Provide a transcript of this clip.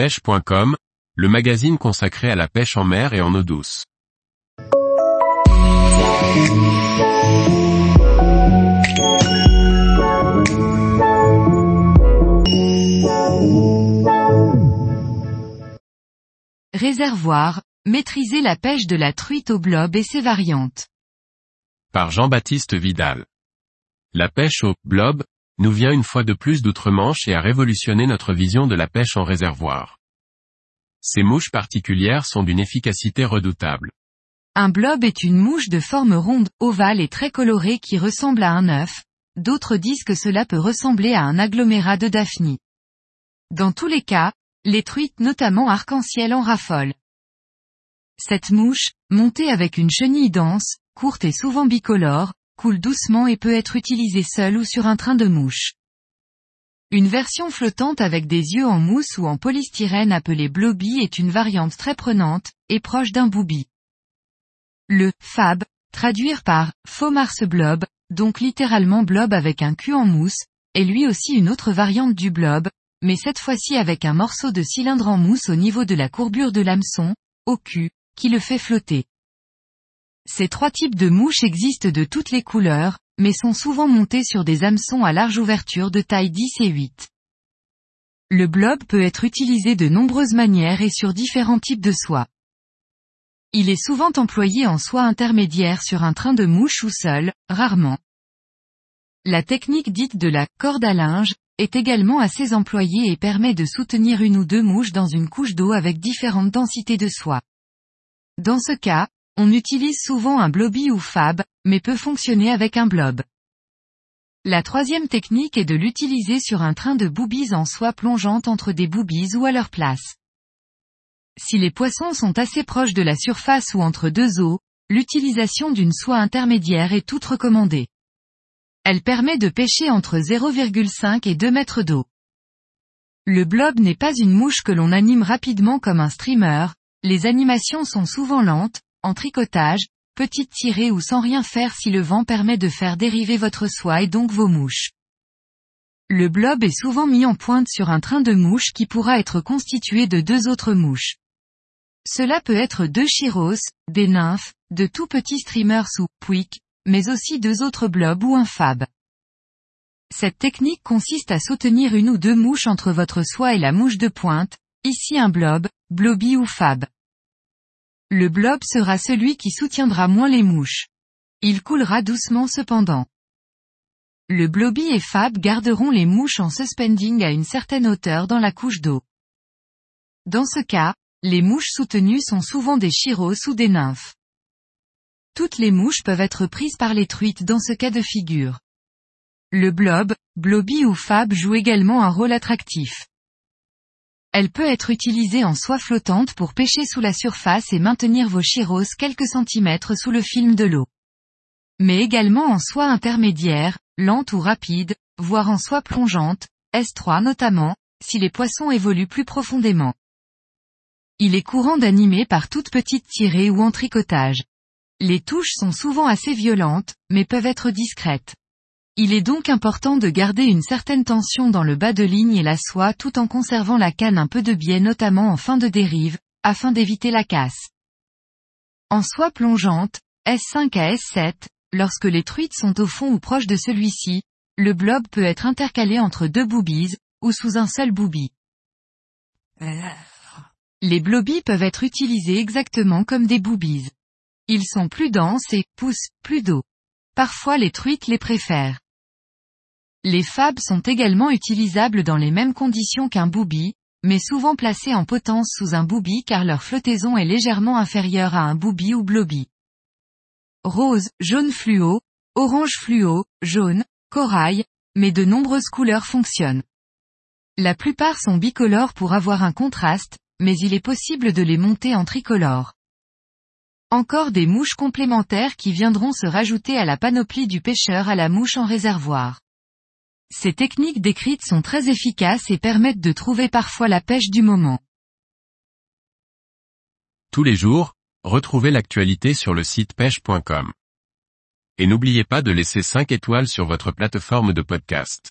pêche.com, le magazine consacré à la pêche en mer et en eau douce. Réservoir, maîtriser la pêche de la truite au blob et ses variantes. Par Jean-Baptiste Vidal. La pêche au blob nous vient une fois de plus d'outre-Manche et a révolutionné notre vision de la pêche en réservoir. Ces mouches particulières sont d'une efficacité redoutable. Un blob est une mouche de forme ronde, ovale et très colorée qui ressemble à un œuf. D'autres disent que cela peut ressembler à un agglomérat de daphnie. Dans tous les cas, les truites notamment arc-en-ciel en raffolent. Cette mouche, montée avec une chenille dense, courte et souvent bicolore, coule doucement et peut être utilisée seule ou sur un train de mouche. Une version flottante avec des yeux en mousse ou en polystyrène appelée blobby est une variante très prenante, et proche d'un booby. Le fab, traduire par faux mars blob, donc littéralement blob avec un cul en mousse, est lui aussi une autre variante du blob, mais cette fois-ci avec un morceau de cylindre en mousse au niveau de la courbure de l'hameçon, au cul, qui le fait flotter. Ces trois types de mouches existent de toutes les couleurs, mais sont souvent montés sur des hameçons à large ouverture de taille 10 et 8. Le blob peut être utilisé de nombreuses manières et sur différents types de soie. Il est souvent employé en soie intermédiaire sur un train de mouche ou seul, rarement. La technique dite de la corde à linge, est également assez employée et permet de soutenir une ou deux mouches dans une couche d'eau avec différentes densités de soie. Dans ce cas, on utilise souvent un blobby ou fab, mais peut fonctionner avec un blob. La troisième technique est de l'utiliser sur un train de boobies en soie plongeante entre des boobies ou à leur place. Si les poissons sont assez proches de la surface ou entre deux eaux, l'utilisation d'une soie intermédiaire est toute recommandée. Elle permet de pêcher entre 0,5 et 2 mètres d'eau. Le blob n'est pas une mouche que l'on anime rapidement comme un streamer, les animations sont souvent lentes, en tricotage, petite tirée ou sans rien faire si le vent permet de faire dériver votre soie et donc vos mouches. Le blob est souvent mis en pointe sur un train de mouches qui pourra être constitué de deux autres mouches. Cela peut être deux chiros, des nymphes, de tout petits streamers ou puic, mais aussi deux autres blobs ou un fab. Cette technique consiste à soutenir une ou deux mouches entre votre soie et la mouche de pointe, ici un blob, blobby ou fab. Le blob sera celui qui soutiendra moins les mouches. Il coulera doucement cependant. Le blobby et fab garderont les mouches en suspending à une certaine hauteur dans la couche d'eau. Dans ce cas, les mouches soutenues sont souvent des chiros ou des nymphes. Toutes les mouches peuvent être prises par les truites dans ce cas de figure. Le blob, blobby ou fab joue également un rôle attractif. Elle peut être utilisée en soie flottante pour pêcher sous la surface et maintenir vos chiros quelques centimètres sous le film de l'eau. Mais également en soie intermédiaire, lente ou rapide, voire en soie plongeante, S3 notamment, si les poissons évoluent plus profondément. Il est courant d'animer par toute petite tirée ou en tricotage. Les touches sont souvent assez violentes, mais peuvent être discrètes. Il est donc important de garder une certaine tension dans le bas de ligne et la soie tout en conservant la canne un peu de biais notamment en fin de dérive, afin d'éviter la casse. En soie plongeante, S5 à S7, lorsque les truites sont au fond ou proche de celui-ci, le blob peut être intercalé entre deux boobies, ou sous un seul booby. Les blobbies peuvent être utilisés exactement comme des boobies. Ils sont plus denses et poussent plus d'eau. Parfois les truites les préfèrent. Les fabs sont également utilisables dans les mêmes conditions qu'un booby, mais souvent placés en potence sous un booby car leur flottaison est légèrement inférieure à un booby ou blobby. Rose, jaune fluo, orange fluo, jaune, corail, mais de nombreuses couleurs fonctionnent. La plupart sont bicolores pour avoir un contraste, mais il est possible de les monter en tricolore. Encore des mouches complémentaires qui viendront se rajouter à la panoplie du pêcheur à la mouche en réservoir. Ces techniques décrites sont très efficaces et permettent de trouver parfois la pêche du moment. Tous les jours, retrouvez l'actualité sur le site pêche.com. Et n'oubliez pas de laisser 5 étoiles sur votre plateforme de podcast.